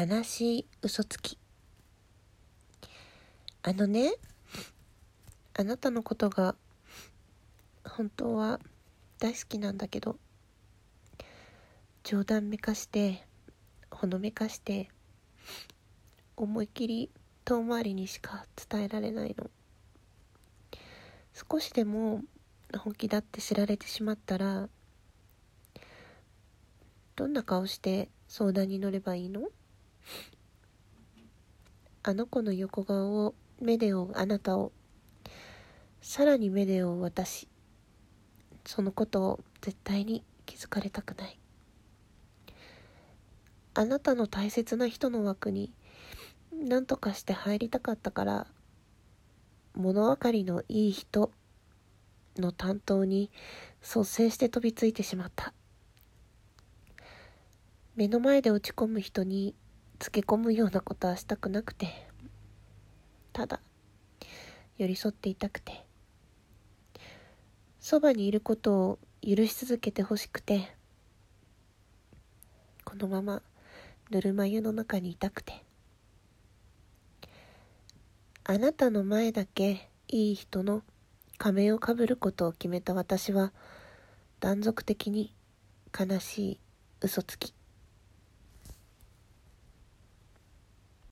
悲しい嘘つき。あのねあなたのことが本当は大好きなんだけど冗談めかしてほのめかして思い切り遠回りにしか伝えられないの。少しでも本気だって知られてしまったらどんな顔して相談に乗ればいいの？あの子の横顔を目で追うあなたをさらに目で追う私そのことを絶対に気づかれたくない。あなたの大切な人の枠に何とかして入りたかったから物分かりのいい人の担当に率先して飛びついてしまった。目の前で落ち込む人につけ込むようなことはしたくなくてただ寄り添っていたくてそばにいることを許し続けてほしくてこのままぬるま湯の中にいたくてあなたの前だけいい人の仮面をかぶることを決めた私は断続的に悲しい嘘つき。